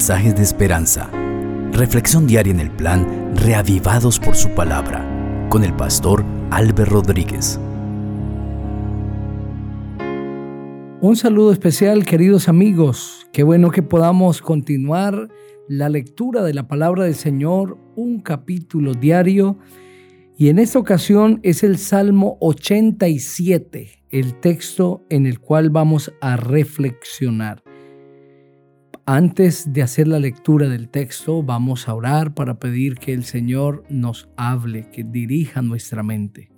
mensajes de esperanza. Reflexión diaria en el plan Reavivados por su palabra con el pastor Álvaro Rodríguez. Un saludo especial, queridos amigos. Qué bueno que podamos continuar la lectura de la palabra del Señor, un capítulo diario. Y en esta ocasión es el Salmo 87, el texto en el cual vamos a reflexionar. Antes de hacer la lectura del texto, vamos a orar para pedir que el Señor nos hable, que dirija nuestra mente.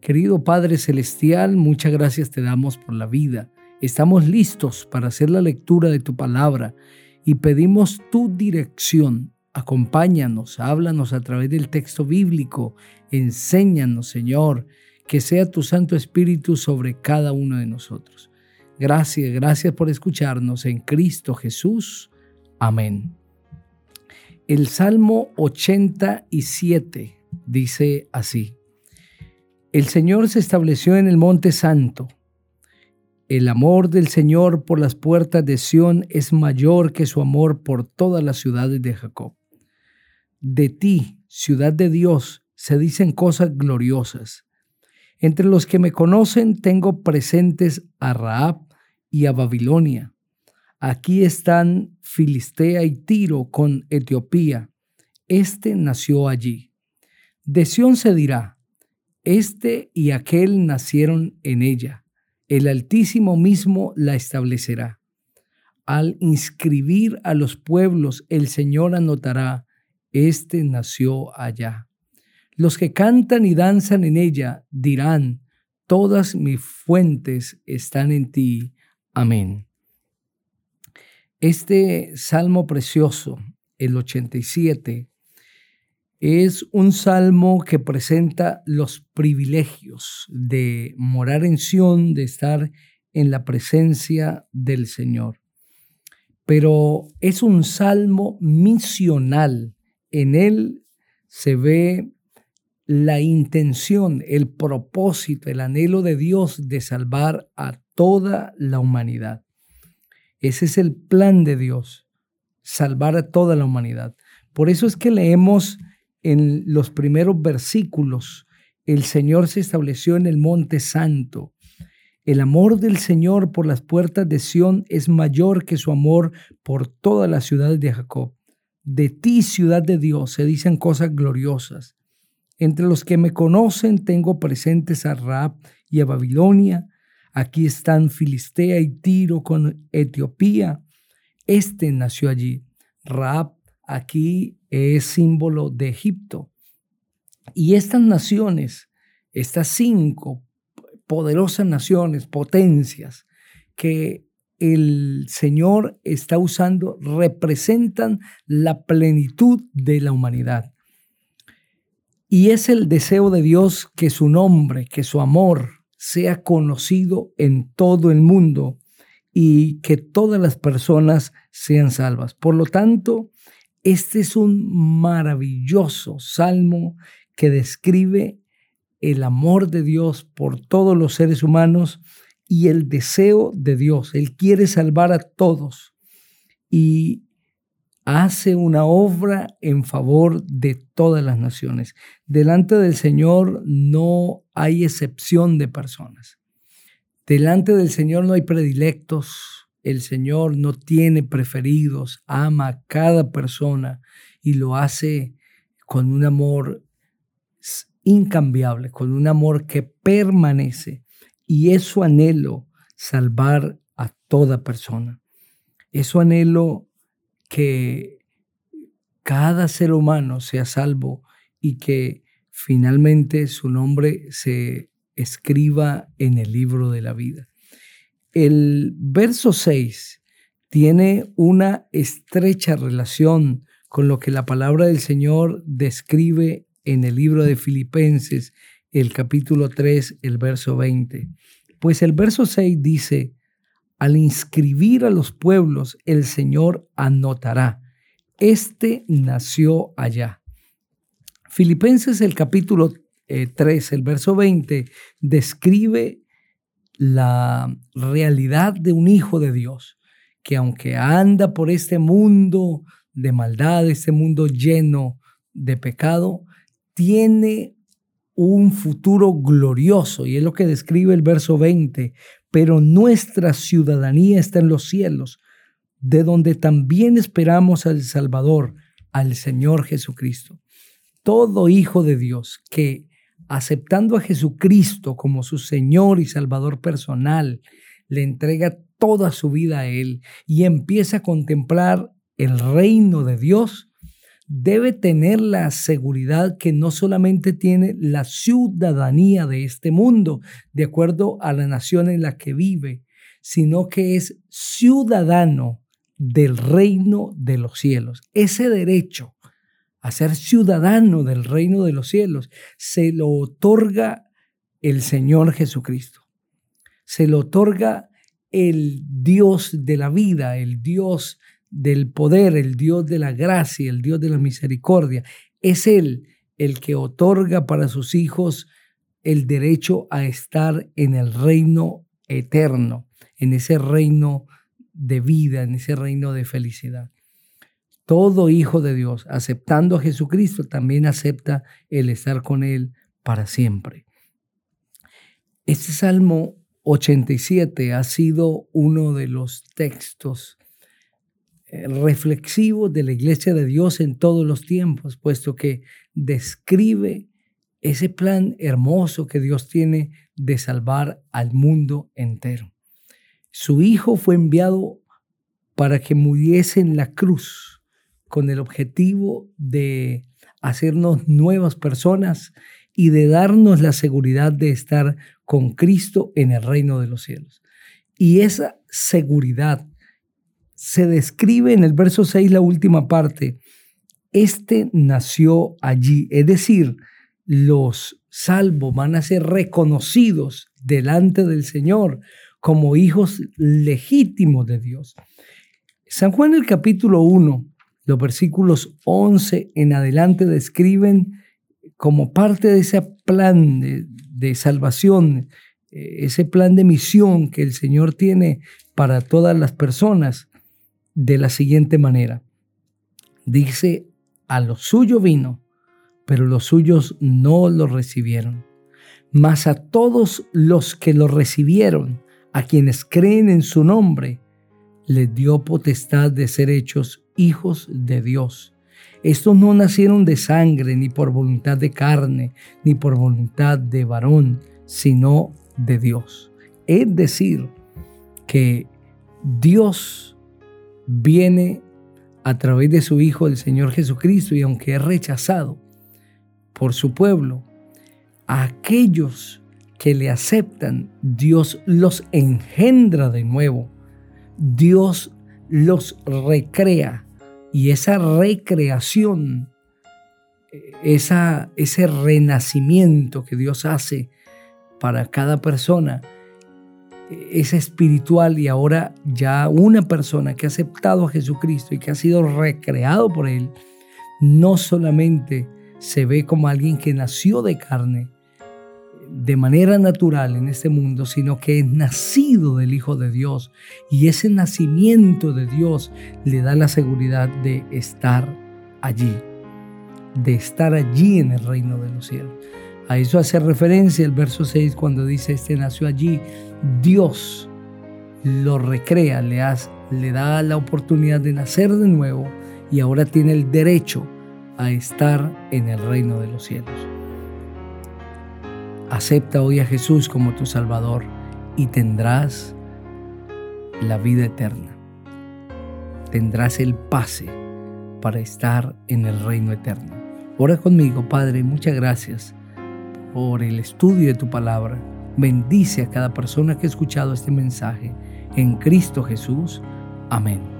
Querido Padre Celestial, muchas gracias te damos por la vida. Estamos listos para hacer la lectura de tu palabra y pedimos tu dirección. Acompáñanos, háblanos a través del texto bíblico, enséñanos, Señor, que sea tu Santo Espíritu sobre cada uno de nosotros. Gracias, gracias por escucharnos en Cristo Jesús. Amén. El Salmo 87 dice así. El Señor se estableció en el monte santo. El amor del Señor por las puertas de Sión es mayor que su amor por todas las ciudades de Jacob. De ti, ciudad de Dios, se dicen cosas gloriosas. Entre los que me conocen tengo presentes a Raab, y a Babilonia. Aquí están Filistea y Tiro con Etiopía. Este nació allí. De Sión se dirá, este y aquel nacieron en ella. El Altísimo mismo la establecerá. Al inscribir a los pueblos, el Señor anotará, este nació allá. Los que cantan y danzan en ella dirán, todas mis fuentes están en ti, Amén. Este salmo precioso, el 87, es un salmo que presenta los privilegios de morar en Sión, de estar en la presencia del Señor. Pero es un salmo misional. En él se ve la intención, el propósito, el anhelo de Dios de salvar a toda la humanidad. Ese es el plan de Dios, salvar a toda la humanidad. Por eso es que leemos en los primeros versículos, el Señor se estableció en el monte santo. El amor del Señor por las puertas de Sión es mayor que su amor por todas las ciudades de Jacob. De ti, ciudad de Dios, se dicen cosas gloriosas. Entre los que me conocen tengo presentes a Raab y a Babilonia, Aquí están Filistea y Tiro con Etiopía. Este nació allí. Raab aquí es símbolo de Egipto. Y estas naciones, estas cinco poderosas naciones, potencias, que el Señor está usando, representan la plenitud de la humanidad. Y es el deseo de Dios que su nombre, que su amor, sea conocido en todo el mundo y que todas las personas sean salvas. Por lo tanto, este es un maravilloso salmo que describe el amor de Dios por todos los seres humanos y el deseo de Dios. Él quiere salvar a todos y hace una obra en favor de todas las naciones. Delante del Señor no hay excepción de personas. Delante del Señor no hay predilectos. El Señor no tiene preferidos. Ama a cada persona y lo hace con un amor incambiable, con un amor que permanece. Y es su anhelo salvar a toda persona. Es su anhelo que cada ser humano sea salvo y que finalmente su nombre se escriba en el libro de la vida. El verso 6 tiene una estrecha relación con lo que la palabra del Señor describe en el libro de Filipenses, el capítulo 3, el verso 20. Pues el verso 6 dice, al inscribir a los pueblos, el Señor anotará, este nació allá. Filipenses el capítulo 3, eh, el verso 20, describe la realidad de un hijo de Dios que aunque anda por este mundo de maldad, este mundo lleno de pecado, tiene un futuro glorioso, y es lo que describe el verso 20, pero nuestra ciudadanía está en los cielos, de donde también esperamos al Salvador, al Señor Jesucristo. Todo hijo de Dios que aceptando a Jesucristo como su Señor y Salvador personal, le entrega toda su vida a Él y empieza a contemplar el reino de Dios, debe tener la seguridad que no solamente tiene la ciudadanía de este mundo, de acuerdo a la nación en la que vive, sino que es ciudadano del reino de los cielos. Ese derecho a ser ciudadano del reino de los cielos se lo otorga el Señor Jesucristo. Se lo otorga el Dios de la vida, el Dios del poder, el Dios de la gracia, el Dios de la misericordia. Es Él el que otorga para sus hijos el derecho a estar en el reino eterno, en ese reino de vida, en ese reino de felicidad. Todo hijo de Dios, aceptando a Jesucristo, también acepta el estar con Él para siempre. Este Salmo 87 ha sido uno de los textos eh, reflexivos de la iglesia de Dios en todos los tiempos, puesto que describe ese plan hermoso que Dios tiene de salvar al mundo entero. Su Hijo fue enviado para que muriese en la cruz con el objetivo de hacernos nuevas personas y de darnos la seguridad de estar con Cristo en el reino de los cielos. Y esa seguridad se describe en el verso 6, la última parte. Este nació allí, es decir, los salvos van a ser reconocidos delante del Señor como hijos legítimos de Dios. San Juan el capítulo 1, los versículos 11 en adelante describen como parte de ese plan de, salvación, eh, ese plan de misión que el Señor tiene para todas las personas de la siguiente manera. Dice, a lo suyo vino, pero los suyos no lo recibieron. Mas a todos los que lo recibieron, a quienes creen en su nombre, les dio potestad de ser hechos hijos de Dios estos no nacieron de sangre, ni por voluntad de carne, ni por voluntad de varón, sino de Dios. Es decir, que Dios viene a través de su Hijo, el Señor Jesucristo, y aunque es rechazado por su pueblo, a aquellos que le aceptan, Dios los engendra de nuevo. Dios los recrea y esa recreación, esa, ese renacimiento que Dios hace para cada persona, es espiritual y ahora ya una persona que ha aceptado a Jesucristo y que ha sido recreado por Él, no solamente se ve como alguien que nació de carne, de manera natural en este mundo, sino que es nacido del Hijo de Dios. Y ese nacimiento de Dios le da la seguridad de estar allí, de estar allí en el reino de los cielos. A eso hace referencia el verso 6 cuando dice, este nació allí. Dios lo recrea, le, le da la oportunidad de nacer de nuevo y ahora tiene el derecho a estar en el reino de los cielos. Acepta hoy a Jesús como tu Salvador y tendrás la vida eterna. Tendrás el pase para estar en el reino eterno. Ora conmigo, Padre, muchas gracias por el estudio de tu palabra. Bendice a cada persona que ha escuchado este mensaje. En Cristo Jesús. Amén.